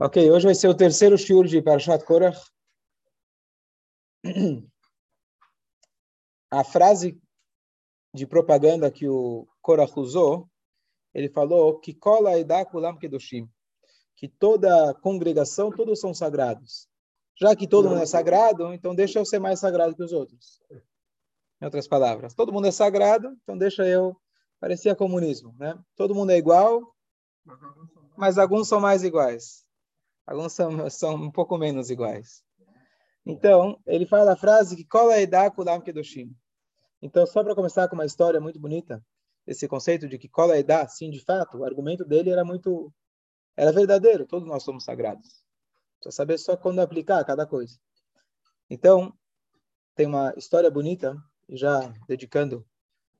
Ok, hoje vai ser o terceiro shiur de Parashat Korach. A frase de propaganda que o Korach usou, ele falou que cola e dá kulam kedoshim, que toda congregação, todos são sagrados. Já que todo mundo é sagrado, então deixa eu ser mais sagrado que os outros. Em outras palavras, todo mundo é sagrado, então deixa eu parecia comunismo, né? Todo mundo é igual, mas alguns são mais iguais. Alguns são, são um pouco menos iguais. Então, ele fala a frase que cola edá kulam kedoshim. Então, só para começar com uma história muito bonita, esse conceito de que cola edá, sim, de fato, o argumento dele era muito era verdadeiro, todos nós somos sagrados. Precisa saber só quando aplicar cada coisa. Então, tem uma história bonita, já dedicando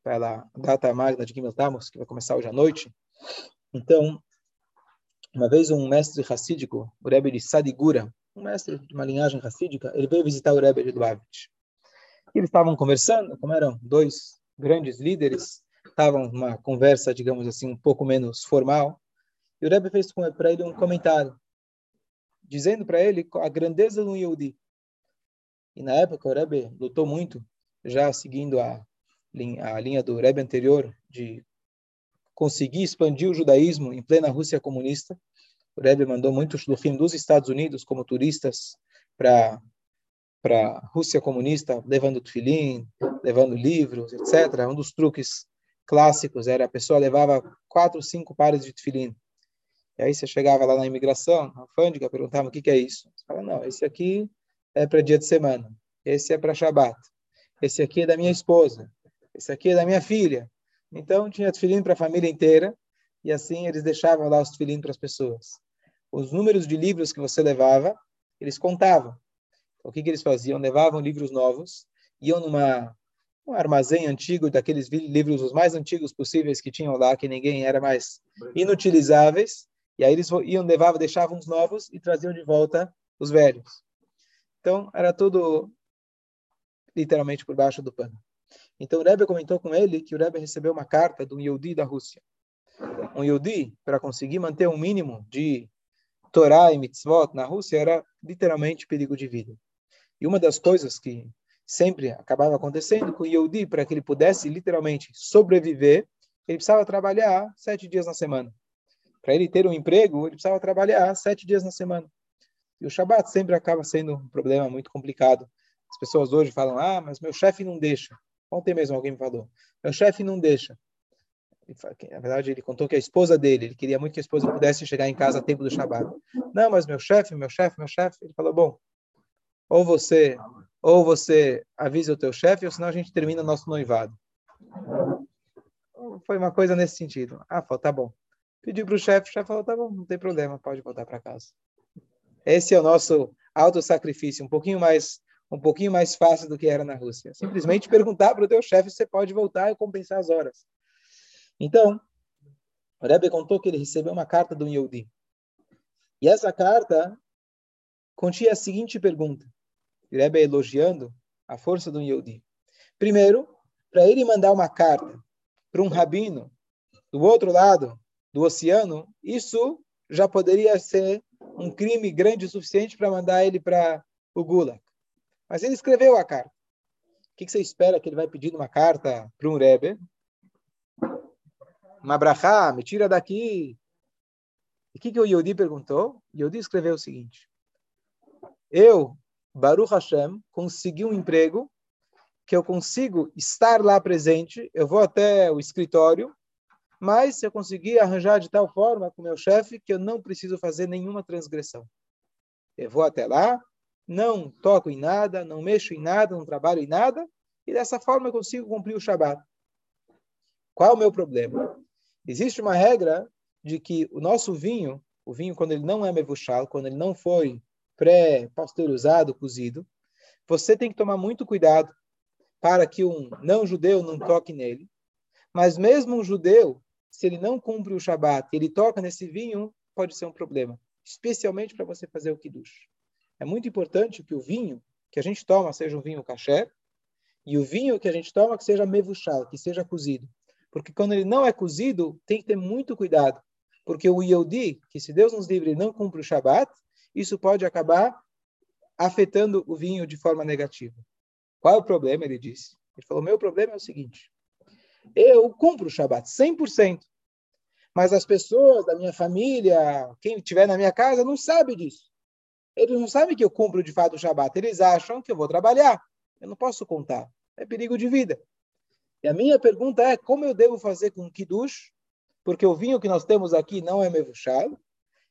para a data magna de Gimel Tammuz, que vai começar hoje à noite. Então, uma vez um mestre racídico, o Rebbe de Sadigura, um mestre de uma linhagem racídica, ele veio visitar o Rebbe de Lubavitch. Eles estavam conversando, como eram dois grandes líderes, estavam numa conversa, digamos assim, um pouco menos formal, e o Rebbe fez para ele um comentário, dizendo para ele a grandeza do Yehudi. E na época o Rebbe lutou muito, já seguindo a, a linha do Rebbe anterior, de conseguir expandir o judaísmo em plena Rússia comunista. O Rebbe mandou muitos shluchim dos Estados Unidos como turistas para para a Rússia comunista, levando tefilim, levando livros, etc. Um dos truques clássicos era a pessoa levava quatro, cinco pares de tefilim. E aí você chegava lá na imigração, na alfândega, perguntava o que, que é isso. Você fala, não, esse aqui é para dia de semana, esse é para Shabat, esse aqui é da minha esposa, esse aqui é da minha filha. Então, tinha tefilim para a família inteira, e assim eles deixavam lá os tefilim para as pessoas. Os números de livros que você levava, eles contavam. O que, que eles faziam? Levavam livros novos, iam numa um armazém antigo, daqueles livros os mais antigos possíveis que tinham lá, que ninguém era mais inutilizáveis, e aí eles iam, levavam, deixavam os novos e traziam de volta os velhos. Então, era tudo literalmente por baixo do pano. Então o Rebbe comentou com ele que o Rebbe recebeu uma carta de um Yehudi da Rússia. Um Yehudi, para conseguir manter um mínimo de Torá e mitzvot na Rússia, era literalmente perigo de vida. E uma das coisas que sempre acabava acontecendo com o Yehudi, para que ele pudesse literalmente sobreviver, ele precisava trabalhar sete dias na semana. Para ele ter um emprego, ele precisava trabalhar sete dias na semana. E o Shabat sempre acaba sendo um problema muito complicado. As pessoas hoje falam, ah, mas meu chefe não deixa. Ontem mesmo alguém me falou. Meu chefe não deixa. Na verdade, ele contou que a esposa dele, ele queria muito que a esposa pudesse chegar em casa a tempo do Shabat. Não, mas meu chefe, meu chefe, meu chefe. Ele falou, bom, ou você, ou você avisa o teu chefe, ou senão a gente termina nosso noivado. Foi uma coisa nesse sentido. Ah, falou, tá bom. Pediu para o chefe, o chefe falou, tá bom, não tem problema, pode voltar para casa. Esse é o nosso auto-sacrifício, um pouquinho mais um pouquinho mais fácil do que era na Rússia. Simplesmente perguntar para o teu chefe se você pode voltar e compensar as horas. Então, o Rebbe contou que ele recebeu uma carta do Yehudi. E essa carta continha a seguinte pergunta. O Rebbe elogiando a força do Yehudi. Primeiro, para ele mandar uma carta para um rabino do outro lado do oceano, isso já poderia ser um crime grande o suficiente para mandar ele para o Gulag. Mas ele escreveu a carta. O que, você espera que ele vai pedir uma carta para um Rebbe? Uma brachá, me tira daqui. E o que, que o Yodi perguntou? Yodi escreveu o seguinte. Eu, Baruch Hashem, consegui um emprego que eu consigo estar lá presente, eu vou até o escritório, mas eu conseguir arranjar de tal forma com meu chefe que eu não preciso fazer nenhuma transgressão. Eu vou até lá, não toco em nada, não mexo em nada, não trabalho em nada, e dessa forma eu consigo cumprir o Shabat. Qual é o meu problema? Existe uma regra de que o nosso vinho, o vinho quando ele não é mevuchal, quando ele não foi pré-pasteurizado, cozido, você tem que tomar muito cuidado para que um não-judeu não toque nele. Mas mesmo um judeu, se ele não cumpre o Shabat, ele toca nesse vinho, pode ser um problema, especialmente para você fazer o kiddush. É muito importante que o vinho que a gente toma seja um vinho kasher e o vinho que a gente toma que seja mevuchal, que seja cozido. Porque quando ele não é cozido, tem que ter muito cuidado, Porque o Yehudi, que se Deus nos livre não cumpre o Shabat, isso pode acabar afetando o vinho de forma negativa. Qual é o problema? Ele disse. Ele falou: meu problema é o seguinte: eu cumpro o Shabat 100%, mas as pessoas da minha família, quem estiver na minha casa, não sabe disso. Eles não sabem que eu cumpro de fato o Shabat. Eles acham que eu vou trabalhar. Eu não posso contar. É perigo de vida. E a minha pergunta é: como eu devo fazer com o Kiddush? Porque o vinho que nós temos aqui não é mevuchado.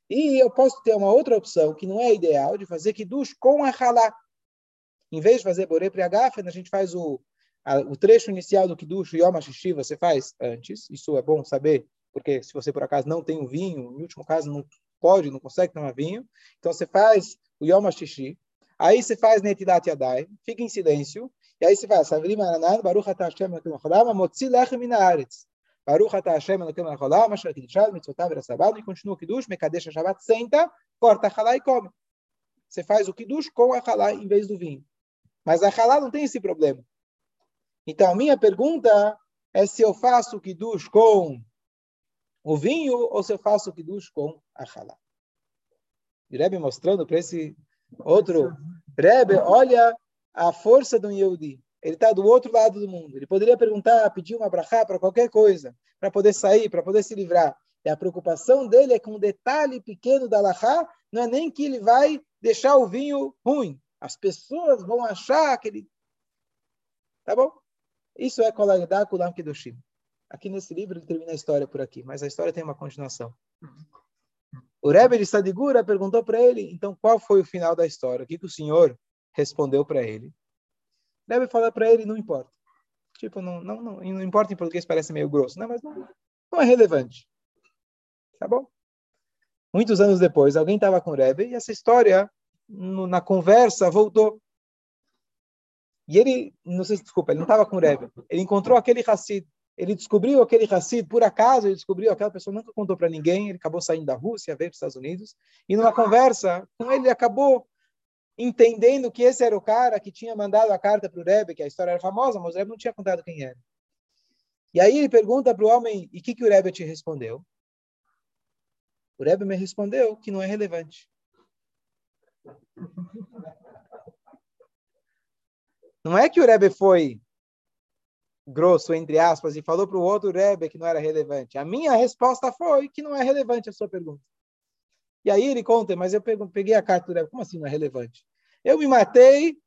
E eu posso ter uma outra opção, que não é ideal, de fazer Kiddush com a halá. Em vez de fazer Borei Priagafen, a gente faz o, a, o trecho inicial do Kiddush, Yom HaShishi, você faz antes. Isso é bom saber, porque se você por acaso não tem o vinho, no último caso não pode, não consegue tomar vinho, então você faz o Yom HaShishi, aí você faz Netilat Yadai, fica em silêncio, e aí você faz Savrim Aranan, Baruch Ata Hashem Elokim HaCholam, Motzi Lechem Min Haaretz. Baruch Ata Hashem Elokim HaCholam, Asher Kiddushad, Mitzvotav Rasabad, e continua o Kiddush, Mekadesh Shabbat, senta, corta a halá e come. Você faz o Kiddush com a halá em vez do vinho. Mas a halá não tem esse problema. Então, a minha pergunta é se eu faço o Kiddush com o vinho ou se eu faço Kiddush com a halá. E Rebbe mostrando para esse outro Rebbe, olha a força do Yehudi. Ele está do outro lado do mundo. Ele poderia perguntar, pedir uma brachá para qualquer coisa, para poder sair, para poder se livrar. E a preocupação dele é com um detalhe pequeno da Lahá, não é nem que ele vai deixar o vinho ruim. As pessoas vão achar que ele. Tá bom? Isso é Kolaidá Kulam Kedoshim. Aqui nesse livro ele termina a história por aqui, mas a história tem uma continuação. O Rebbe de Sadigura perguntou para ele, então, qual foi o final da história? O que, que o senhor respondeu para ele. Deve falar para ele, não importa. Tipo, não, não, não, não importa em português, parece meio grosso, né? mas não, não é relevante. Tá bom? Muitos anos depois, alguém estava com o Rebbe e essa história, no, na conversa, voltou. E ele, não sei se desculpa, ele não estava com o Rebbe. Ele encontrou aquele Hassid. Ele descobriu aquele Hassid, por acaso, ele descobriu, aquela pessoa nunca contou para ninguém, ele acabou saindo da Rússia, veio para os Estados Unidos, e numa conversa com ele, ele acabou entendendo que esse era o cara que tinha mandado a carta para o Rebbe, que a história era famosa, mas o Rebbe não tinha contado quem era. E aí ele pergunta para o homem, e o que, que o Rebbe te respondeu? O Rebbe me respondeu que não é relevante. Não é que o Rebbe foi grosso, entre aspas, e falou para o outro Rebbe que não era relevante. A minha resposta foi que não é relevante a sua pergunta. E aí ele conta, mas eu peguei a carta do Rebbe, como assim não é relevante? Eu me matei,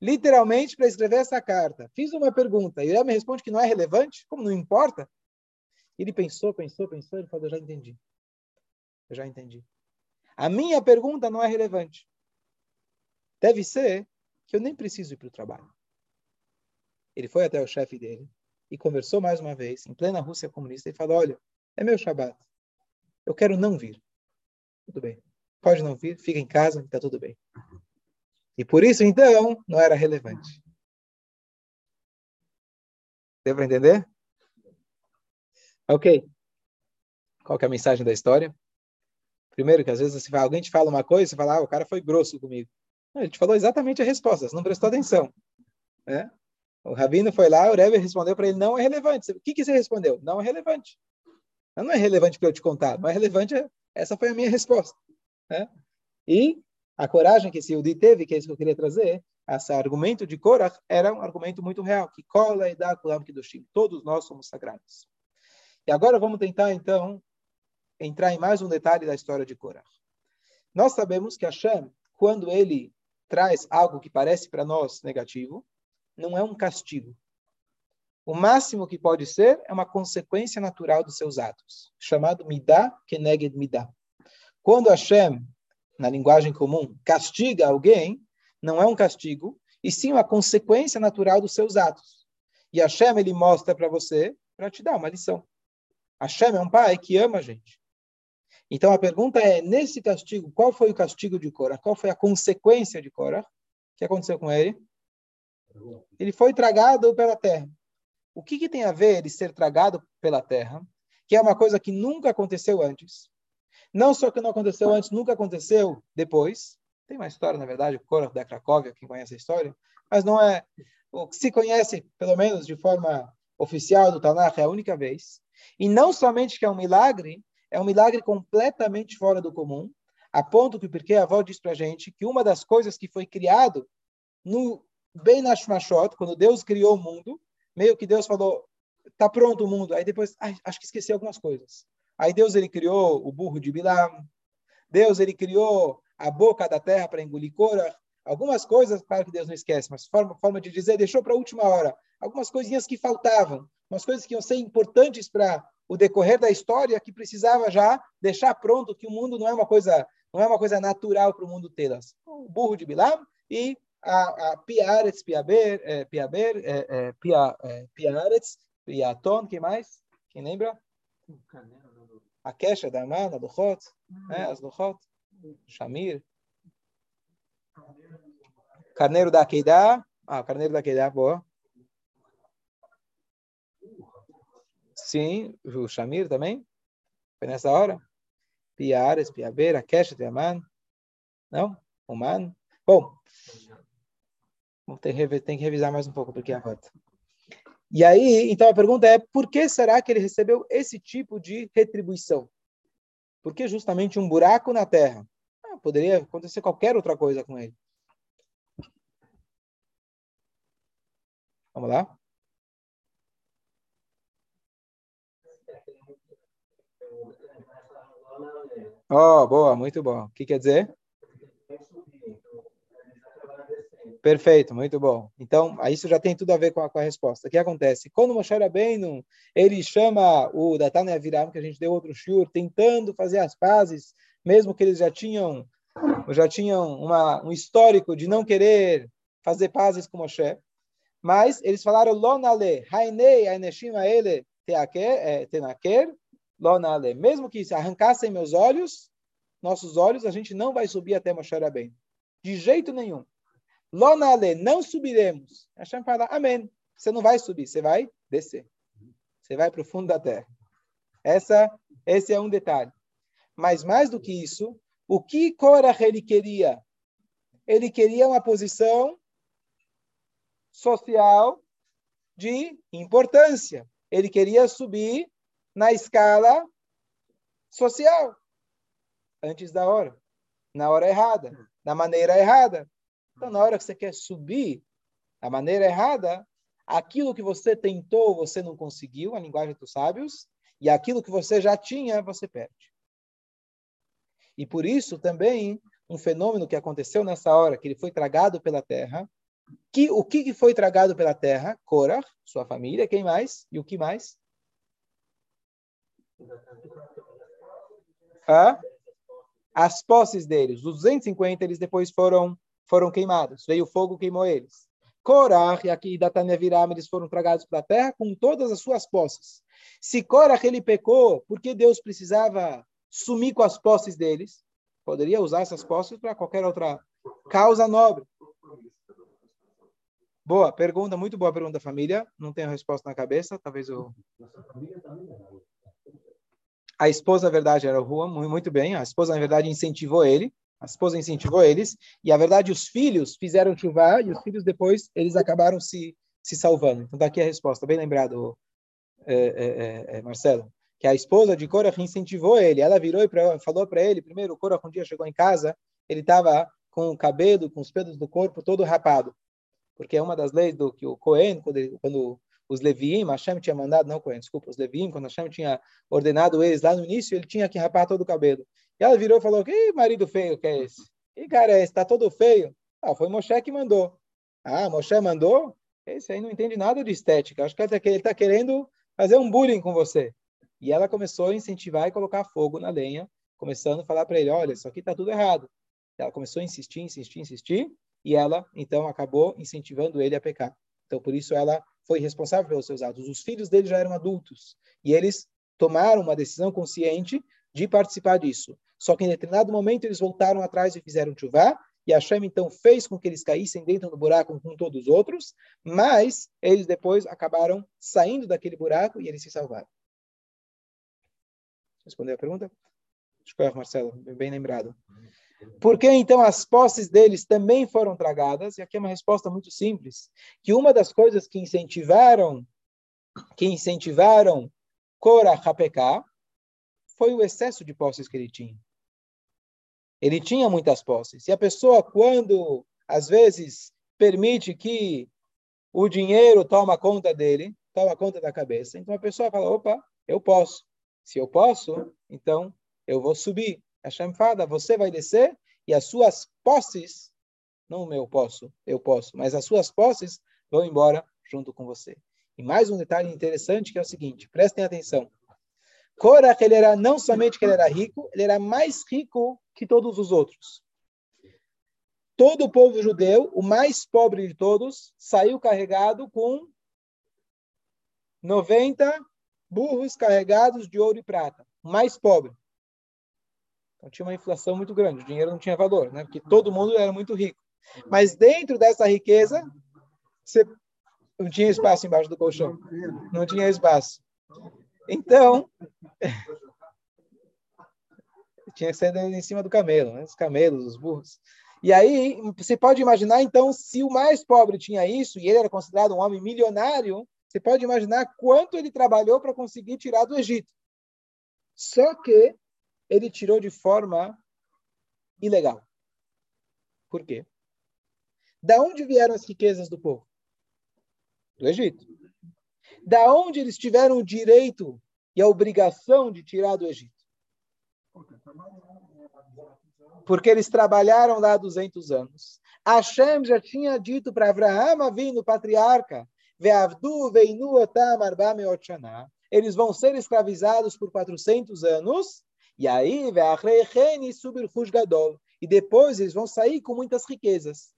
literalmente, para escrever essa carta. Fiz uma pergunta, e ele me responde que não é relevante, como não importa? Ele pensou, pensou, pensou, ele falou, eu já entendi. Eu já entendi. A minha pergunta não é relevante. Deve ser que eu nem preciso ir para o trabalho. Ele foi até o chefe dele e conversou mais uma vez, em plena Rússia comunista, e falou, olha, é meu Shabat. Eu quero não vir. Tudo bem. Pode não vir, fica em casa, está tudo bem. E por isso, então, não era relevante. Deu para entender? Ok. Qual é a mensagem da história? Primeiro, que às vezes fala, alguém te fala uma coisa, você fala, ah, o cara foi grosso comigo. Não, ele te falou exatamente a resposta, você não prestou atenção. Né? O Rabino foi lá, o Rebbe respondeu para ele, não é relevante. O que, que você respondeu? Não é relevante. Não é relevante para eu te contar, não é relevante, essa foi a minha resposta. Né? E a coragem que esse Yudi teve, que é isso que eu queria trazer, esse argumento de Korach era um argumento muito real, que cola e dá kulam kedushim, todos nós somos sagrados. E agora vamos tentar, então, entrar em mais um detalhe da história de Korach. Nós sabemos que Hashem, quando ele traz algo que parece para nós negativo, não é um castigo. O máximo que pode ser é uma consequência natural dos seus atos, chamado midah keneged midah. Quando Hashem na linguagem comum, castiga alguém, não é um castigo, e sim uma consequência natural dos seus atos. E Hashem, ele mostra para você, para te dar uma lição. Hashem é um pai que ama a gente. Então a pergunta é, nesse castigo, qual foi o castigo de Korah? Qual foi a consequência de Korah? O que aconteceu com ele? Ele foi tragado pela terra. O que, que tem a ver ele ser tragado pela terra? Que é uma coisa que nunca aconteceu antes. Não só que não aconteceu antes, nunca aconteceu depois. Tem uma história, na verdade, o Korach da Cracóvia, quem conhece a história, mas não é o que se conhece, pelo menos de forma oficial do Tanakh, é a única vez. E não somente que é um milagre, É um milagre completamente fora do comum, a ponto que porque a avó diz para a gente que uma das coisas que foi criado no bem na Shmashot, quando Deus criou o mundo, meio que Deus falou, tá pronto o mundo. Aí depois, ai, acho que esqueci algumas coisas. Aí Deus ele criou o burro de Bilam. Deus ele criou a boca da terra para engolir cora. Algumas coisas, claro que Deus não esquece, mas forma, forma de dizer, deixou para a última hora. Algumas coisinhas que faltavam, umas coisas que iam ser importantes para o decorrer da história, que precisava já deixar pronto que o mundo não é uma coisa não é uma coisa natural para o mundo tê-las. O burro de Bilam e a, a Piaretz, Piaber, Piaber, Pia, é, Piaretz, Piaton, quem mais? Quem lembra? A Kesha da Amana, Luchot, né? as Luchot, Shamir. Carneiro da Akedah. Ah, Carneiro da Akedah, boa. Sim, o Shamir também. Foi nessa hora. Piares, Piabeira, Kesha, Tiaman. Não? Humano. Bom, tem, tem que revisar mais um pouco porque a rota. E aí, então a pergunta é, por que será que ele recebeu esse tipo de retribuição? Por que justamente um buraco na terra? Ah, poderia acontecer qualquer outra coisa com ele. Vamos lá? Oh, boa, muito bom. O que quer dizer? Perfeito, muito bom. Então, isso já tem tudo a ver com a, com a resposta. O que acontece? Quando Moshe Rabbeinu, ele chama o Datan e Aviram, que a gente deu outro shur, tentando fazer as pazes, mesmo que eles já tinham já tinham uma, um histórico de não querer fazer pazes com Moshe, mas eles falaram, Lonale, Hainei, Aineshim Aele, eh, Tenaker, Lonale. Mesmo que se arrancassem meus olhos, nossos olhos, a gente não vai subir até Moshe Rabbeinu. De jeito nenhum. Lonale, não subiremos. Hashem fala, amém. Você não vai subir, você vai descer. Você vai para o fundo da terra. Essa, esse é um detalhe. Mas mais do que isso, o que Korah ele queria? Ele queria uma posição social de importância. Ele queria subir na escala social antes da hora, na hora errada, da maneira errada. Então, na hora que você quer subir da maneira errada, aquilo que você tentou, você não conseguiu, a linguagem dos sábios, e aquilo que você já tinha, você perde. E por isso também um fenômeno que aconteceu nessa hora, que ele foi tragado pela terra, que o que foi tragado pela terra? Korah, sua família, quem mais? E o que mais? Ah? As posses deles, os 250, eles depois foram foram queimados. Veio fogo, queimou eles. Korah e aqui Datania Viram, eles foram tragados para a terra com todas as suas posses. Se Korah ele pecou, por que Deus precisava sumir com as posses deles? Poderia usar essas posses para qualquer outra causa nobre. Boa pergunta, muito boa pergunta, família. Não tenho resposta na cabeça, talvez o. A esposa, na verdade, era o Juan, muito bem. A esposa, na verdade, incentivou ele. A esposa incentivou eles, e a verdade, os filhos fizeram chuva, e os filhos depois, eles acabaram se, se salvando. Então, daqui tá a resposta, bem lembrado, é, é, é, é, Marcelo, que a esposa de Korah incentivou ele, ela virou e pra, falou para ele, primeiro, Korah um dia chegou em casa, ele estava com o cabelo, com os pelos do corpo todo rapado, porque é uma das leis do que o Cohen, quando, ele, quando os Leviim, Hashem tinha mandado, não Cohen, desculpa, os Leviim, quando Hashem tinha ordenado eles lá no início, ele tinha que rapar todo o cabelo. E ela virou e falou: Que marido feio que é esse? Que cara é esse? Está todo feio? Ah, foi Moshe que mandou. Ah, Moshe mandou? Esse aí não entende nada de estética. Acho que ele está tá querendo fazer um bullying com você. E ela começou a incentivar e colocar fogo na lenha, começando a falar para ele: Olha, isso aqui está tudo errado. Ela começou a insistir, insistir, insistir, e ela, então, acabou incentivando ele a pecar. Então, por isso, ela foi responsável pelos seus atos. Os filhos dele já eram adultos, e eles tomaram uma decisão consciente de participar disso. Só que em determinado momento eles voltaram atrás e fizeram chuvá, e Hashem então fez com que eles caíssem dentro do buraco com todos os outros, mas eles depois acabaram saindo daquele buraco e eles se salvaram. Respondeu a pergunta? Escolha, Marcelo, bem lembrado. Por que então as posses deles também foram tragadas? E aqui é uma resposta muito simples, que uma das coisas que incentivaram que incentivaram Korah a pecar foi o excesso de posses que ele tinha. Ele tinha muitas posses. E a pessoa, quando às vezes permite que o dinheiro toma conta dele, toma conta da cabeça, então a pessoa fala: opa, eu posso. Se eu posso, então eu vou subir. A chamfada, você vai descer e as suas posses, não o meu posso, eu posso, mas as suas posses vão embora junto com você. E mais um detalhe interessante que é o seguinte, prestem atenção. Korach, ele era não somente que ele era rico, ele era mais rico que todos os outros. Todo o povo judeu, o mais pobre de todos, saiu carregado com 90 burros carregados de ouro e prata. O mais pobre. Então tinha uma inflação muito grande, o dinheiro não tinha valor, né? porque todo mundo era muito rico. Mas dentro dessa riqueza, você não tinha espaço embaixo do colchão. Não tinha espaço. Então, tinha que ser em cima do camelo, né? os camelos, os burros. E aí, você pode imaginar, então, se o mais pobre tinha isso, e ele era considerado um homem milionário, você pode imaginar quanto ele trabalhou para conseguir tirar do Egito. Só que ele tirou de forma ilegal. Por quê? Da onde vieram as riquezas do povo? Do Egito. Da onde eles tiveram o direito e a obrigação de tirar do Egito? Porque eles trabalharam lá 200 anos. Hashem já tinha dito para Abraão, vindo patriarca, eles vão ser escravizados por 400 anos, e aí, e depois eles vão sair com muitas riquezas.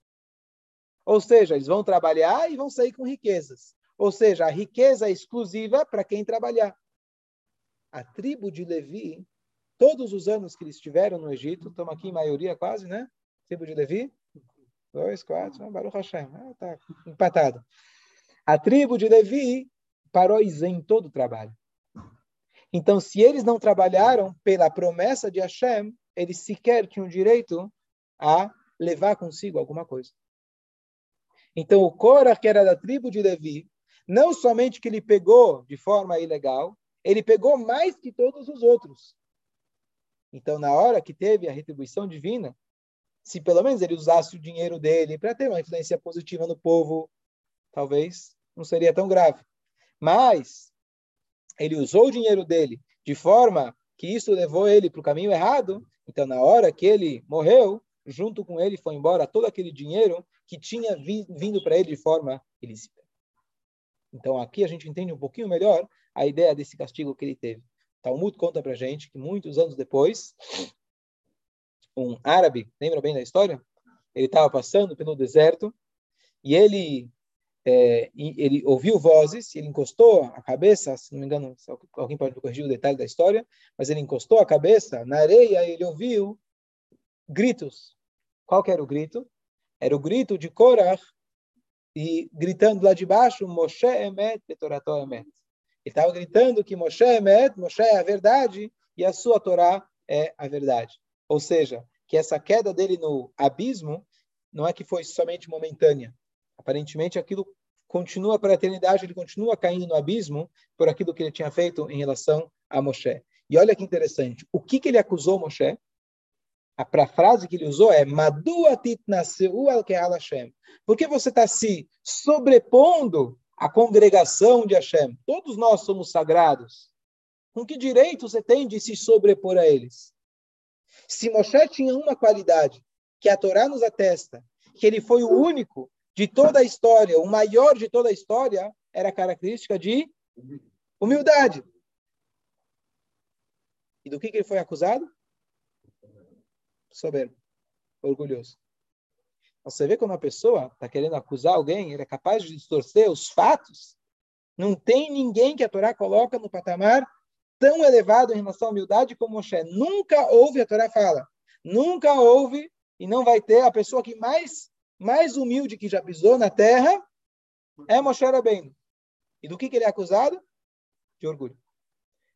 Ou seja, eles vão trabalhar e vão sair com riquezas. Ou seja, a riqueza é exclusiva para quem trabalhar. A tribo de Levi, todos os anos que eles estiveram no Egito, estamos aqui em maioria quase, né? Tribo de Levi, dois, quatro, Baruch Hashem, ah, empatado. A tribo de Levi parou em todo o trabalho. Então, se eles não trabalharam pela promessa de Hashem, eles sequer tinham direito a levar consigo alguma coisa. Então, o Korah, que era da tribo de Levi, não somente que ele pegou de forma ilegal, ele pegou mais que todos os outros. Então, na hora que teve a retribuição divina, se pelo menos ele usasse o dinheiro dele para ter uma influência positiva no povo, talvez não seria tão grave. Mas ele usou o dinheiro dele de forma que isso levou ele para o caminho errado, então na hora que ele morreu, junto com ele foi embora todo aquele dinheiro que tinha vindo para ele de forma ilícita. Então aqui a gente entende um pouquinho melhor a ideia desse castigo que ele teve. Talmud conta para gente que muitos anos depois, um árabe, lembra bem da história? Ele estava passando pelo deserto e ele é, ele ouviu vozes, ele encostou a cabeça, se não me engano, alguém pode corrigir o detalhe da história, mas ele encostou a cabeça na areia e ele ouviu gritos. Qual que era o grito? Era o grito de Korach, e gritando lá de baixo, Moshe Emet, Betorató Emet. Ele estava gritando que Moshe Emet, Moshe é a verdade, e a sua Torá é a verdade. Ou seja, que essa queda dele no abismo não é que foi somente momentânea. Aparentemente, aquilo continua para a eternidade, ele continua caindo no abismo por aquilo que ele tinha feito em relação a Moshe. E olha que interessante, o que, que ele acusou Moshe? A frase que ele usou é Madua titnaseu al Hashem. Por que você está se sobrepondo à congregação de Hashem? Todos nós somos sagrados. Com que direito você tem de se sobrepor a eles? Se Moshe tinha uma qualidade que a Torá nos atesta, que ele foi o único de toda a história, o maior de toda a história, era a característica de humildade. E do que, que ele foi acusado? Soberbo, orgulhoso. Você vê quando uma pessoa está querendo acusar alguém, ele é capaz de distorcer os fatos. Não tem ninguém que a Torá coloca no patamar tão elevado em relação à humildade como Moshe. Nunca houve, a Torá fala, nunca houve e não vai ter a pessoa que mais mais humilde que já pisou na terra é Moshe Rabbeinu. E do que, que ele é acusado? De orgulho.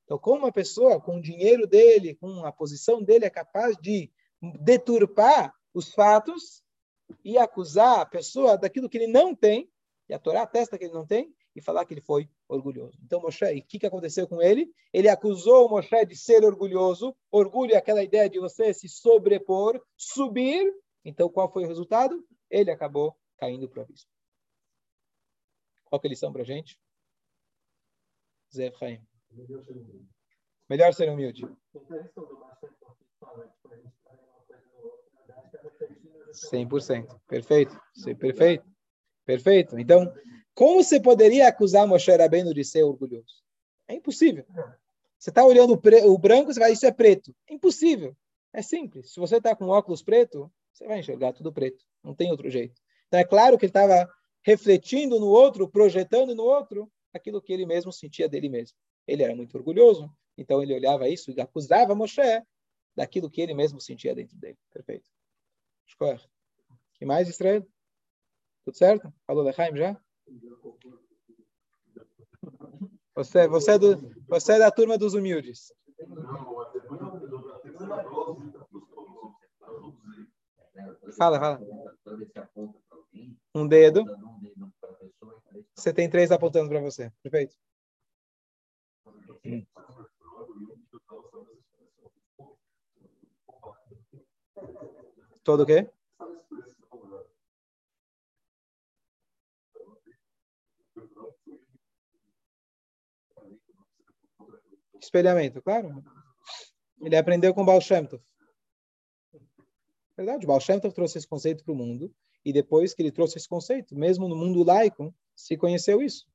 Então, como uma pessoa com o dinheiro dele, com a posição dele, é capaz de deturpar os fatos e acusar a pessoa daquilo que ele não tem, e a Torá atesta que ele não tem, e falar que ele foi orgulhoso. Então, Moshe, o que, que aconteceu com ele? Ele acusou o Moshe de ser orgulhoso. Orgulho é aquela ideia de você se sobrepor, subir. Então, qual foi o resultado? Ele acabou caindo para o abismo. Qual que é a lição para a gente? Zé Efraim. Melhor ser humilde. Melhor ser humilde. 100%. Perfeito. Perfeito. Perfeito. Então, como você poderia acusar Moshe Rabbeinu de ser orgulhoso? É impossível. Você está olhando o, branco, você vai, isso é preto. É impossível. É simples. Se você está com óculos preto, você vai enxergar tudo preto. Não tem outro jeito. Então, é claro que ele estava refletindo no outro, projetando no outro aquilo que ele mesmo sentia dele mesmo. Ele era muito orgulhoso, então ele olhava isso e acusava Moshe daquilo que ele mesmo sentia dentro dele. Perfeito. O que mais, Israel? Tudo certo? Falou Lechaim já? Você, você, é do, você é da turma dos humildes. Fala, fala. Um dedo. Você tem três apontando para você. Perfeito. Todo o quê? Espelhamento, claro. Ele aprendeu com Baal Shem Tov. Verdade, Baal Shem Tov trouxe esse conceito para o mundo e depois que ele trouxe esse conceito, mesmo no mundo laico, se conheceu isso.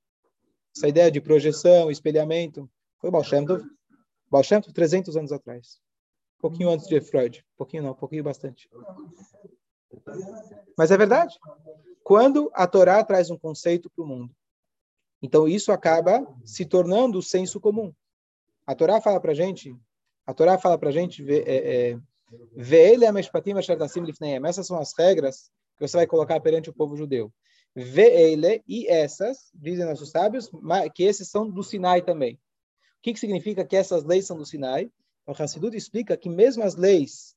Essa ideia de projeção, espelhamento, foi Baal Shem Tov, Baal Shem Tov 300 anos atrás. Pouquinho antes de Freud. Pouquinho não, pouquinho bastante. Mas é verdade. Quando a Torá traz um conceito para o mundo, então isso acaba se tornando o senso comum. A Torá fala para gente, a Torá fala para gente, é, é, essas são as regras que você vai colocar perante o povo judeu. Ve'ele e essas, dizem nossos sábios, que esses são do Sinai também. O que, que significa que essas leis são do Sinai? O Hassidut explica que mesmo as leis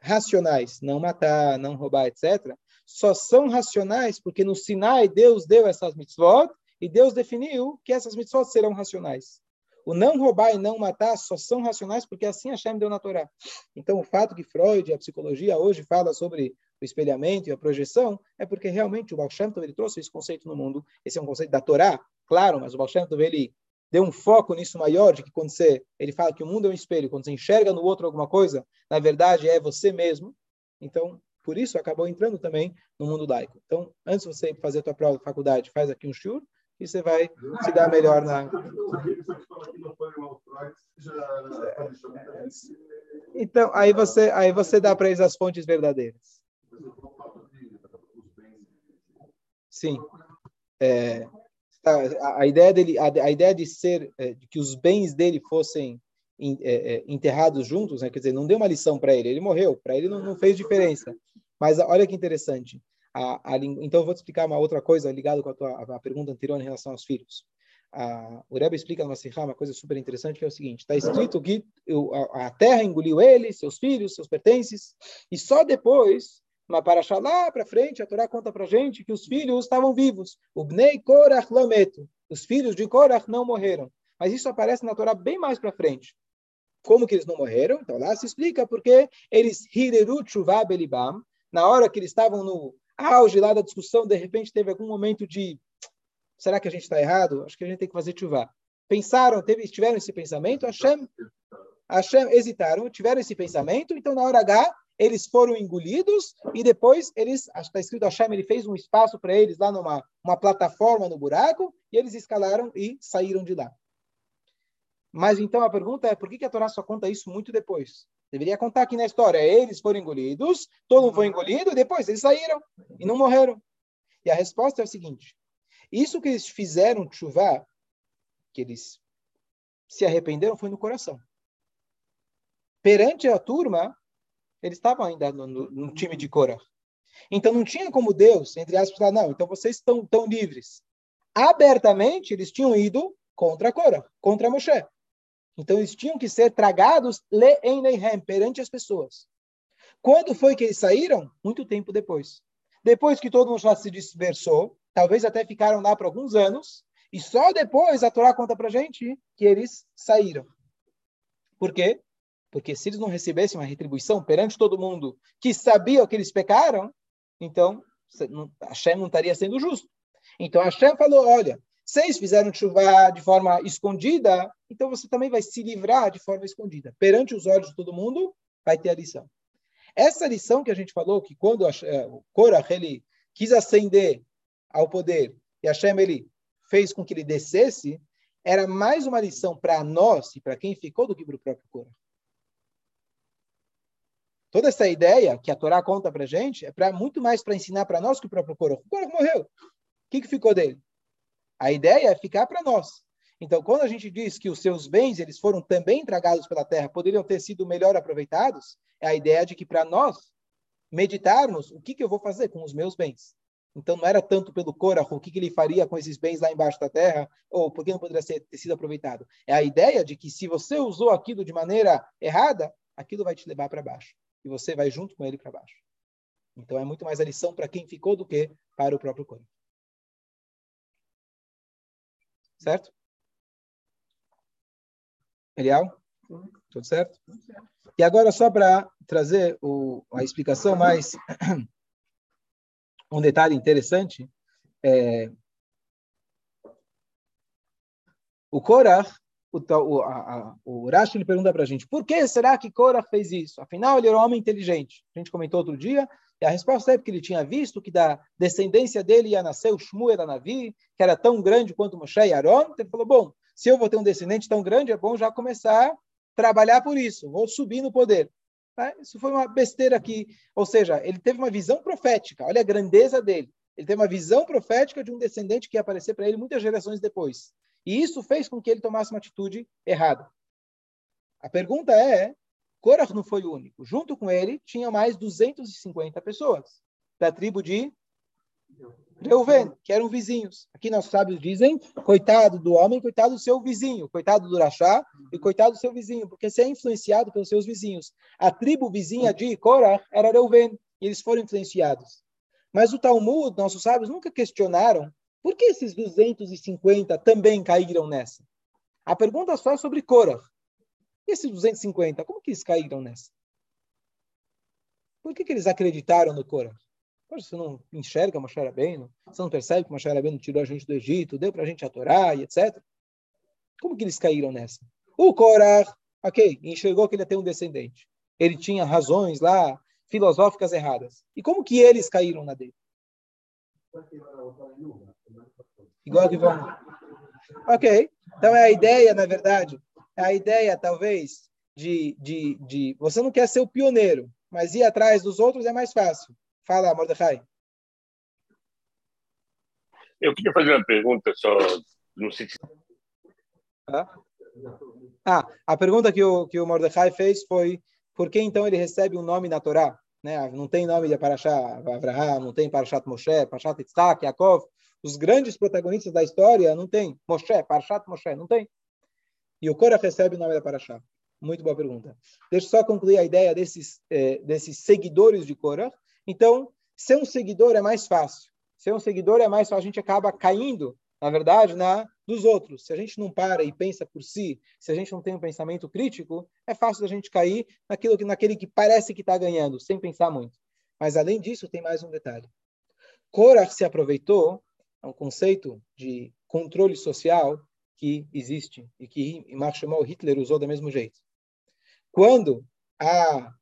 racionais, não matar, não roubar, etc., só são racionais porque no Sinai Deus deu essas mitzvot e Deus definiu que essas mitzvot serão racionais. O não roubar e não matar só são racionais porque assim Hashem deu na Torá. Então, o fato que Freud, a psicologia, hoje fala sobre o espelhamento e a projeção é porque realmente o Baal Shem Tov, ele trouxe esse conceito no mundo. Esse é um conceito da Torá, claro, mas o Baal Shem Tov, ele deu um foco nisso maior, de que quando você, ele fala que o mundo é um espelho, quando você enxerga no outro alguma coisa, na verdade é você mesmo. Então, por isso acabou entrando também no mundo laico. Então, antes de você fazer a tua prova de faculdade, faz aqui um shur, e você vai se dar melhor na. Então, aí você, aí você dá para eles as fontes verdadeiras. Sim. É, a, a, ideia dele, a, a, ideia de ser, é, de que os bens dele fossem é, é enterrados juntos, né? quer dizer, não deu uma lição para ele, ele morreu, para ele não, não fez diferença. Mas olha que interessante. A, então, eu vou te explicar uma outra coisa ligada com a tua pergunta anterior em relação aos filhos. A, o Rebbe explica uma coisa super interessante, que é o seguinte, está escrito que a, terra engoliu ele, seus filhos, seus pertences, e só depois, uma paraxá lá para frente, a Torá conta para gente que os filhos estavam vivos. O Bnei Korach Lameto, os filhos de Korach não morreram. Mas isso aparece na Torá bem mais para frente. Como que eles não morreram? Então lá se explica porque eles hireru tshuva na hora que eles estavam no auge lá da discussão, de repente teve algum momento de será que a gente está errado? Acho que a gente tem que fazer chuva. Pensaram, teve, tiveram esse pensamento, Hashem, Hashem hesitaram, tiveram esse pensamento, então na hora H eles foram engolidos e depois eles, está escrito Hashem, ele fez um espaço para eles lá numa uma plataforma no buraco e eles escalaram e saíram de lá. Mas então a pergunta é por que, que a Torá só conta isso muito depois? Deveria contar aqui na história. Eles foram engolidos, todo mundo foi engolido, e depois eles saíram e não morreram. E a resposta é o seguinte: isso que eles fizeram chuvar, que eles se arrependeram, foi no coração. Perante a turma, eles estavam ainda no, no, no time de Cora. Então não tinha como Deus, entre aspas, falar, não, então vocês estão tão livres. Abertamente, eles tinham ido contra Cora, contra Moshe. Então eles tinham que ser tragados le em perante as pessoas. Quando foi que eles saíram? Muito tempo depois. Depois que todo mundo já se dispersou, talvez até ficaram lá por alguns anos, E só depois a Torá conta para gente que eles saíram. Por quê? Porque se eles não recebessem uma retribuição perante todo mundo que sabia que eles pecaram, então Hashem não estaria sendo justo. Então Hashem falou, olha, vocês fizeram chuva de forma escondida, então você também vai se livrar de forma escondida. Perante os olhos de todo mundo, vai ter a lição. Essa lição que a gente falou, que quando eh, o Korach ele quis ascender ao poder e Hashem ele fez com que ele descesse, era mais uma lição para nós e para quem ficou do que para o próprio Korach. Toda essa ideia que a Torá conta para gente é para muito mais para ensinar para nós que o próprio Korach. O Korach morreu. O que, que ficou dele? A ideia é ficar para nós. Então, quando a gente diz que os seus bens eles foram também tragados pela terra, poderiam ter sido melhor aproveitados, é a ideia de que para nós meditarmos o que, que eu vou fazer com os meus bens. Então, não era tanto pelo Korah, o que, que ele faria com esses bens lá embaixo da terra, ou por que não poderia ser, ter sido aproveitado. É a ideia de que se você usou aquilo de maneira errada, aquilo vai te levar para baixo. E você vai junto com ele para baixo. Então, é muito mais a lição para quem ficou do que para o próprio Korah. Certo? Elial? Tudo certo? E agora, só para trazer o, a explicação mais. um detalhe interessante. É, o Korah, o, o, a, o ele pergunta para a gente, por que será que Korah fez isso? Afinal, ele era um homem inteligente. A gente comentou outro dia, e a resposta é porque ele tinha visto que da descendência dele ia nascer o Shmuel da Navi, que era tão grande quanto Moshe e Aaron. Então ele falou, bom, se eu vou ter um descendente tão grande, é bom já começar a trabalhar por isso, vou subir no poder. Tá? Isso foi uma besteira aqui. Ou seja, ele teve uma visão profética, olha a grandeza dele. Ele teve uma visão profética de um descendente que ia aparecer para ele muitas gerações depois. E isso fez com que ele tomasse uma atitude errada. A pergunta é, Korah não foi o único. Junto com ele, tinha mais 250 pessoas da tribo de Reuven, que eram vizinhos. Aqui nossos sábios dizem, coitado do homem, coitado do seu vizinho, coitado do Rachá e coitado do seu vizinho, porque você é influenciado pelos seus vizinhos. A tribo vizinha de Korah era Reuven, e eles foram influenciados. Mas o Talmud, nossos sábios, nunca questionaram por que esses 250 também caíram nessa. A pergunta só é sobre Korah. E esses 250, como que eles caíram nessa? Por que, que eles acreditaram no Korah? Você não enxerga Moshe Rabbeinu? Você não percebe que Moshe Rabbeinu tirou a gente do Egito, deu para a gente a Torá e etc? Como que eles caíram nessa? O Korah, ok, enxergou que ele ia ter um descendente. Ele tinha razões lá filosóficas erradas. E como que eles caíram na dele? Igual que vão. Ok. Então é a ideia, na verdade, é a ideia, talvez, de, de, de. Você não quer ser o pioneiro, mas ir atrás dos outros é mais fácil. Fala, Mordecai. Eu queria fazer uma pergunta só, não sei se... Ah, a pergunta que o, que o Mordecai fez foi por que então ele recebe um nome na Torá? Né? Não tem nome de Parashá Abraham, não tem Parashat Moshe, Parashat Yitzhak, Yaakov. Os grandes protagonistas da história não tem. Moshe, Parashat Moshe, não tem. E o Korah recebe o nome da Parashá. Muito boa pergunta. Deixa eu só concluir a ideia desses, eh, desses seguidores de Korah. Então, ser um seguidor é mais fácil. Ser um seguidor é mais fácil. A gente acaba caindo, na verdade, na dos outros. Se a gente não para e pensa por si, se a gente não tem um pensamento crítico, é fácil a gente cair naquilo que, naquele que parece que está ganhando, sem pensar muito. Mas, além disso, tem mais um detalhe. Korach se aproveitou, é um conceito de controle social que existe e que Marshall Hitler usou do mesmo jeito. Quando a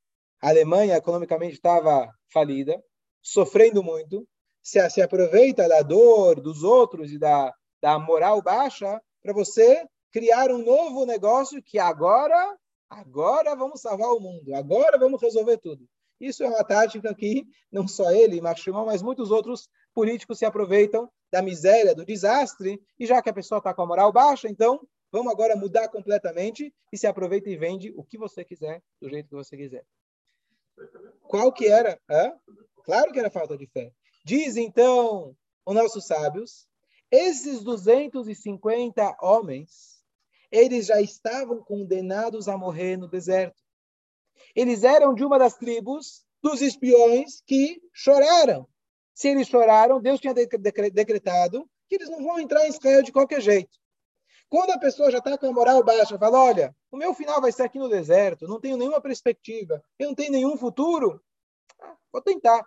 Alemanha economicamente estava falida, sofrendo muito, se, se aproveita da dor dos outros e da, da moral baixa para você criar um novo negócio que agora, agora vamos salvar o mundo, agora vamos resolver tudo. Isso é uma tática que não só ele, Marchimão, mas muitos outros políticos se aproveitam da miséria, do desastre, e já que a pessoa está com a moral baixa, então vamos agora mudar completamente e se aproveita e vende o que você quiser, do jeito que você quiser. Qual que era? Hã? Claro que era falta de fé. Diz então os nossos sábios, esses 250 homens, eles já estavam condenados a morrer no deserto. Eles eram de uma das tribos dos espiões que choraram. Se eles choraram, Deus tinha decretado que eles não vão entrar em Israel de qualquer jeito. Quando a pessoa já está com a moral baixa, fala, olha, o meu final vai ser aqui no deserto, não tenho nenhuma perspectiva, eu não tenho nenhum futuro, ah, vou tentar.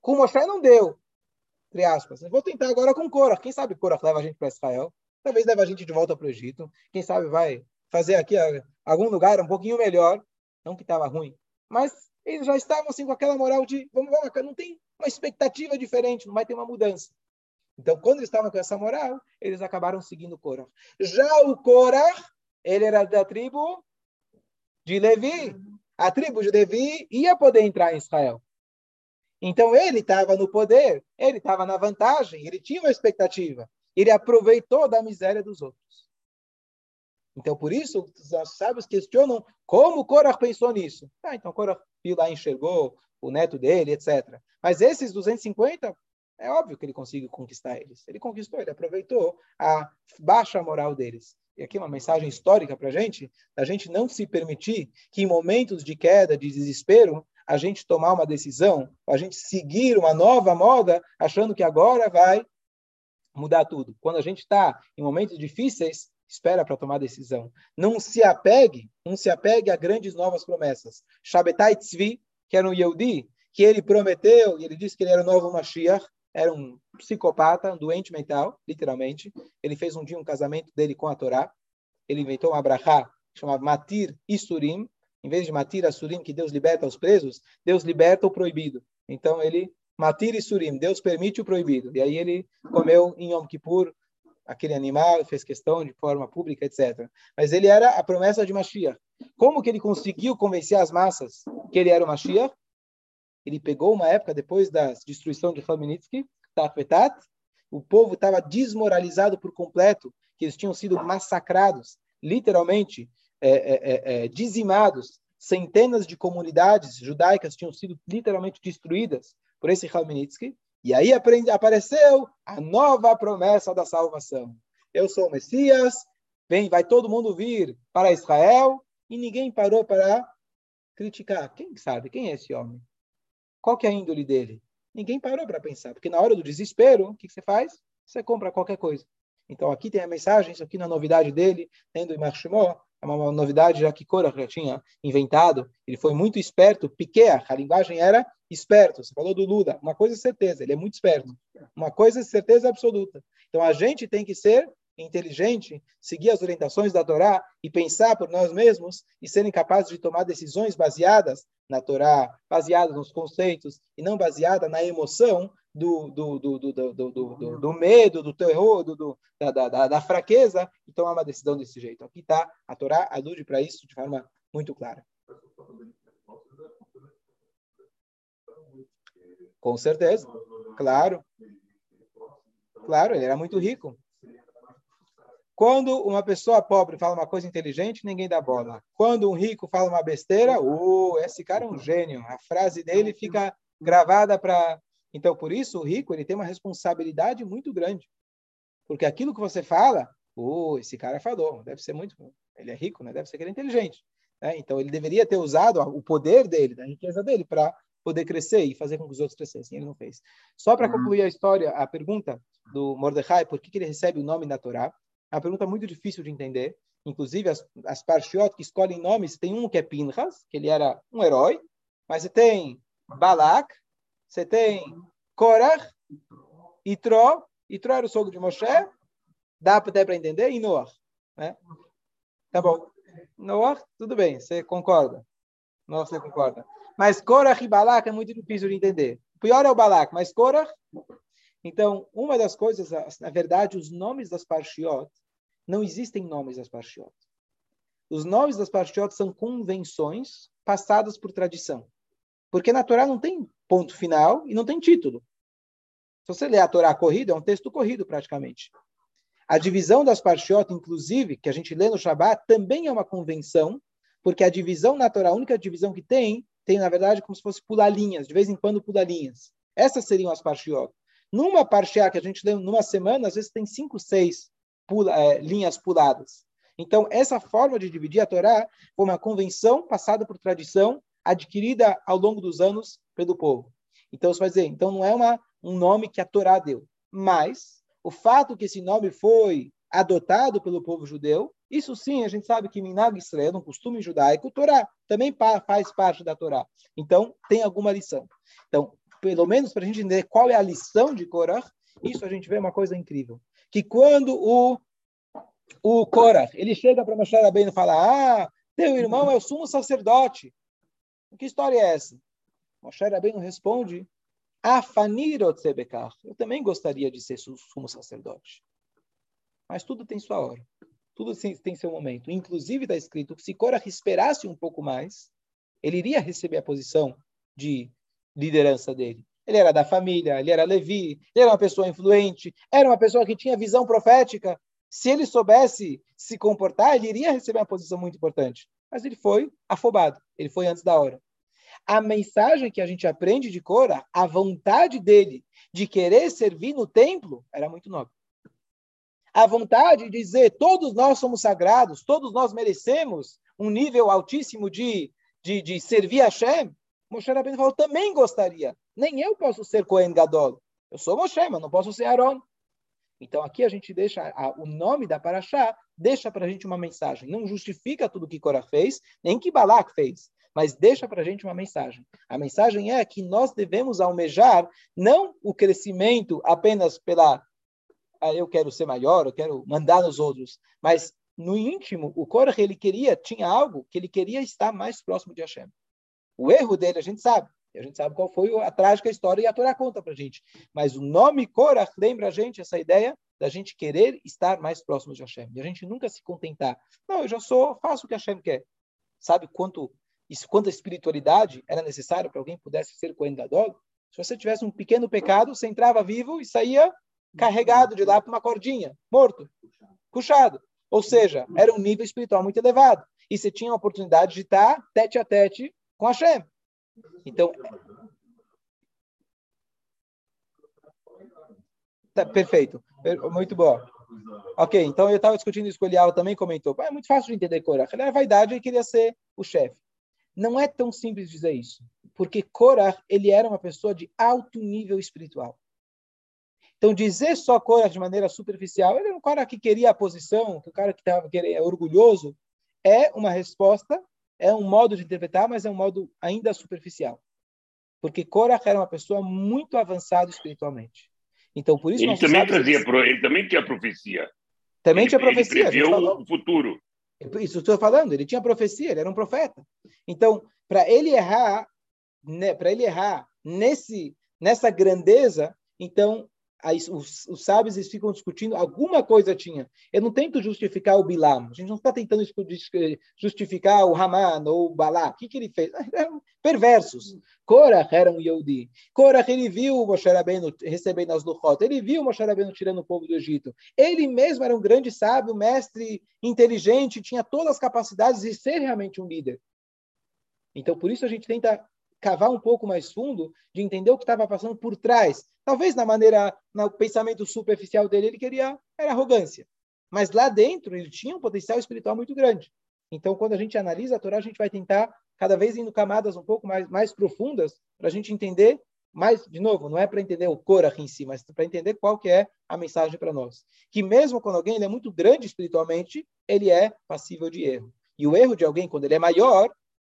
Com Moshe não deu, entre aspas. Vou tentar agora com Cora. Quem sabe Cora leva a gente para Israel? Talvez leve a gente de volta para o Egito. Quem sabe vai fazer aqui algum lugar um pouquinho melhor. Não que estava ruim, mas eles já estavam assim com aquela moral de vamos, vamos, não tem uma expectativa diferente, não vai ter uma mudança. Então, quando eles estavam com essa moral, eles acabaram seguindo Korah. Já o Korah, ele era da tribo de Levi. A tribo de Levi ia poder entrar em Israel. Então, ele estava no poder, ele estava na vantagem, ele tinha uma expectativa. Ele aproveitou da miséria dos outros. Então, por isso, os sábios questionam como Korah pensou nisso. Ah, então Korah viu lá, enxergou o neto dele, etc. Mas esses 250 é óbvio que ele conseguiu conquistar eles. Ele conquistou, ele aproveitou a baixa moral deles. E aqui uma mensagem histórica para a gente, da gente não se permitir que em momentos de queda, de desespero, a gente tomar uma decisão, a gente seguir uma nova moda, achando que agora vai mudar tudo. Quando a gente está em momentos difíceis, espera para tomar decisão. Não se apegue, não se apegue a grandes novas promessas. Shabetai Tzvi, que era um Yehudi, que ele prometeu, e ele disse que ele era o novo Mashiach, era um psicopata, um doente mental, literalmente. Ele fez um dia um casamento dele com a Torá. Ele inventou uma brachá chamada Matir Isurim. Em vez de Matir Asurim, que Deus liberta os presos, Deus liberta o proibido. Então ele Matir Isurim, Deus permite o proibido. E aí ele comeu em Yom Kippur aquele animal, fez questão de forma pública, etc. Mas ele era a promessa de Mashiach. Como que ele conseguiu convencer as massas que ele era o Mashiach? ele pegou uma época depois da destruição de Khmelnytsky, Tafetat, o povo estava desmoralizado por completo, que eles tinham sido massacrados, literalmente é, é, é, é dizimados, centenas de comunidades judaicas tinham sido literalmente destruídas por esse Khmelnytsky, e aí apareceu a nova promessa da salvação. Eu sou o Messias, vem, vai todo mundo vir para Israel, e ninguém parou para criticar. Quem sabe? Quem é esse homem? Qual que é a índole dele? Ninguém parou para pensar, porque na hora do desespero, o que, que você faz? Você compra qualquer coisa. Então aqui tem a mensagem, isso aqui na novidade dele, tendo em Marshimó, é uma novidade já que Korah já tinha inventado. Ele foi muito esperto, piquear, a linguagem era esperto. Você falou do Lula, uma coisa é certeza, ele é muito esperto. Uma coisa é certeza absoluta. Então a gente tem que ser inteligente, seguir as orientações da Torá e pensar por nós mesmos e serem capazes de tomar decisões baseadas na Torá, baseadas nos conceitos e não baseada na emoção do, do, do, do, do, do, do, do medo, do terror, do, do, da, da, da fraqueza e tomar uma decisão desse jeito. Aqui está, a Torá alude para isso de forma muito clara. Com certeza, claro. Claro, ele era muito rico. Quando uma pessoa pobre fala uma coisa inteligente, ninguém dá bola. Quando um rico fala uma besteira, uh, esse cara é um gênio. A frase dele fica gravada para. Então, por isso, o rico ele tem uma responsabilidade muito grande. Porque aquilo que você fala, uh, esse cara falou, deve ser muito. Ele é rico, né? deve ser que ele é inteligente. Né? Então, ele deveria ter usado o poder dele, da riqueza dele, para poder crescer e fazer com que os outros crescessem. Ele não fez. Só para uhum. concluir a história, a pergunta do Mordecai, por que, que ele recebe o nome da Torá? É uma pergunta muito difícil de entender. Inclusive, as, as parshiot que escolhem nomes, tem um que é Pinchas, que ele era um herói, mas você tem Balak, você tem Korach, Itro, Itro era o sogro de Moshe, dá até para entender, e Noah. Né? Tá bom. Noah, tudo bem, você concorda. Noah, você concorda. Mas Korach e Balak é muito difícil de entender. O pior é o Balak, mas Korach então, uma das coisas, na verdade, os nomes das parshiot, não existem nomes das parshiot. Os nomes das parshiot são convenções passadas por tradição. Porque na Torá não tem ponto final e não tem título. Se você ler a Torá corrida, é um texto corrido praticamente. A divisão das parshiot, inclusive, que a gente lê no Shabat, também é uma convenção, porque a divisão na Torá, a única divisão que tem, tem, na verdade, como se fosse pular linhas, de vez em quando pula linhas. Essas seriam as parshiot. Numa parteia que a gente lê numa semana, às vezes tem cinco, seis pula, é, linhas puladas. Então, essa forma de dividir a Torá foi uma convenção passada por tradição, adquirida ao longo dos anos pelo povo. Então, você vai dizer, então não é uma, um nome que a Torá deu, mas o fato que esse nome foi adotado pelo povo judeu, isso sim, a gente sabe que Minag Israel, um costume judaico, Torá também faz parte da Torá. Então, tem alguma lição. Então, pelo menos para a gente entender qual é a lição de Korah, isso a gente vê uma coisa incrível. Que quando o, o Korah, ele chega para Moshe Rabbeinu e fala, ah, teu irmão é o sumo sacerdote. Que história é essa? Moshe Rabbeinu responde. Eu também gostaria de ser sumo sacerdote. Mas tudo tem sua hora. Tudo tem seu momento. Inclusive está escrito que se Korah esperasse um pouco mais, ele iria receber a posição de liderança dele. Ele era da família, ele era Levi, ele era uma pessoa influente, era uma pessoa que tinha visão profética. Se ele soubesse se comportar, ele iria receber uma posição muito importante. Mas ele foi afobado, ele foi antes da hora a mensagem que a gente aprende de Cora, a vontade dele de querer servir no templo, era muito nobre. A vontade de dizer todos nós somos sagrados, todos nós merecemos um nível altíssimo de, de, de servir a Hashem, Moshe Rabbeinu falou, também gostaria. Nem eu posso ser Cohen Gadol. Eu sou Moshe, mas não posso ser Aaron. Então aqui a gente deixa a, o nome da Paraxá, deixa para a gente uma mensagem. Não justifica tudo que Cora fez, nem que Balak fez mas deixa para a gente uma mensagem. A mensagem é que nós devemos almejar não o crescimento apenas pela ah, eu quero ser maior, eu quero mandar nos outros, mas no íntimo, o Korah, ele queria, tinha algo que ele queria estar mais próximo de Hashem. O erro dele, a gente sabe. A gente sabe qual foi a trágica história e a Torá conta para a gente. Mas o nome Korah lembra a gente essa ideia da gente querer estar mais próximo de Hashem. E a gente nunca se contentar. Não, eu já sou, faço o que Hashem quer. Sabe quanto isso, quanta espiritualidade era necessário para alguém pudesse ser Cohen Gadol, se você tivesse um pequeno pecado, você entrava vivo e saía carregado de lá para uma cordinha, morto, puxado. Ou seja, era um nível espiritual muito elevado. E você tinha a oportunidade de estar tete a tete com Hashem. Então, tá, perfeito. Muito bom. Ok, então eu estava discutindo isso com o Elial, também comentou. É muito fácil de entender Korah. Ele era vaidade e queria ser o chefe. Não é tão simples dizer isso, porque Korah, ele era uma pessoa de alto nível espiritual. Então, dizer só Korah de maneira superficial, ele era um cara que queria a posição, que o cara que estava é orgulhoso, é uma resposta, é um modo de interpretar, mas é um modo ainda superficial. Porque Korah era uma pessoa muito avançada espiritualmente. Então, por isso ele também trazia, ele também tinha profecia. Também ele, tinha profecia. Ele previu o futuro. Isso estou falando, ele tinha profecia, ele era um profeta. Então, para ele errar, né, para ele errar nesse nessa grandeza, então os, os, sábios eles ficam discutindo, alguma coisa tinha. Eu não tento justificar o Bilam, a gente não está tentando justificar o Haman ou o Balá. O que, que ele fez? Perversos. Korah era um Yehudi. Korah, ele viu o Moshe Rabbeinu recebendo as Luchot, ele viu o Moshe Rabbeinu tirando o povo do Egito. Ele mesmo era um grande sábio, mestre, inteligente, tinha todas as capacidades de ser realmente um líder. Então, por isso a gente tenta cavar um pouco mais fundo, de entender o que estava passando por trás. Talvez na maneira, no pensamento superficial dele, ele queria era arrogância. Mas lá dentro ele tinha um potencial espiritual muito grande. Então, quando a gente analisa a Torá, a gente vai tentar cada vez indo camadas um pouco mais, mais profundas para a gente entender mais, de novo, não é para entender o Korah em si, mas para entender qual que é a mensagem para nós. Que mesmo quando alguém é muito grande espiritualmente, ele é passível de erro. E o erro de alguém, quando ele é maior,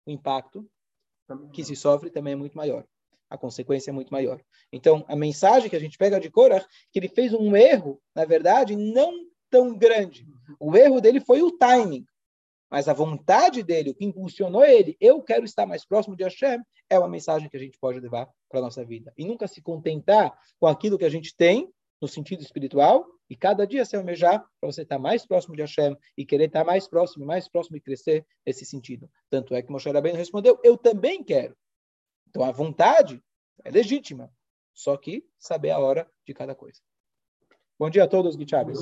o impacto que se sofre também é muito maior. A consequência é muito maior. Então, a mensagem que a gente pega de Korah, que ele fez um erro, na verdade, não tão grande. O erro dele foi o timing. Mas a vontade dele, o que impulsionou ele, eu quero estar mais próximo de Hashem, é uma mensagem que a gente pode levar para a nossa vida. E nunca se contentar com aquilo que a gente tem, no sentido espiritual, e cada dia se almejar para você estar mais próximo de Hashem e querer estar mais próximo, mais próximo e crescer nesse sentido. Tanto é que Moshe Rabbeinu respondeu, eu também quero. Então a vontade é legítima, só que saber a hora de cada coisa. Bom dia a todos, Guichabes.